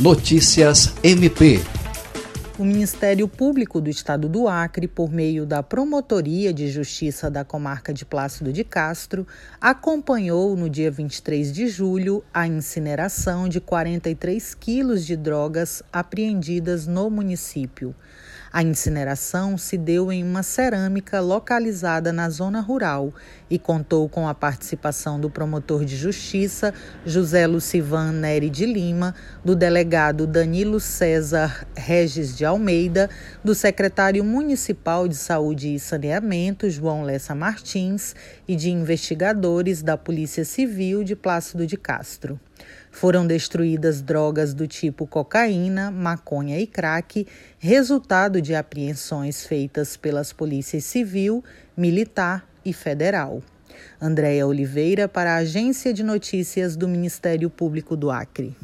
Notícias MP. O Ministério Público do Estado do Acre, por meio da Promotoria de Justiça da Comarca de Plácido de Castro, acompanhou no dia 23 de julho a incineração de 43 quilos de drogas apreendidas no município. A incineração se deu em uma cerâmica localizada na zona rural e contou com a participação do promotor de justiça José Lucivan Neri de Lima, do delegado Danilo César Regis de Almeida, do secretário municipal de Saúde e Saneamento João Lessa Martins e de investigadores da Polícia Civil de Plácido de Castro. Foram destruídas drogas do tipo cocaína, maconha e crack, resultado de apreensões feitas pelas polícias civil, militar e federal. Andréia Oliveira para a Agência de Notícias do Ministério Público do Acre.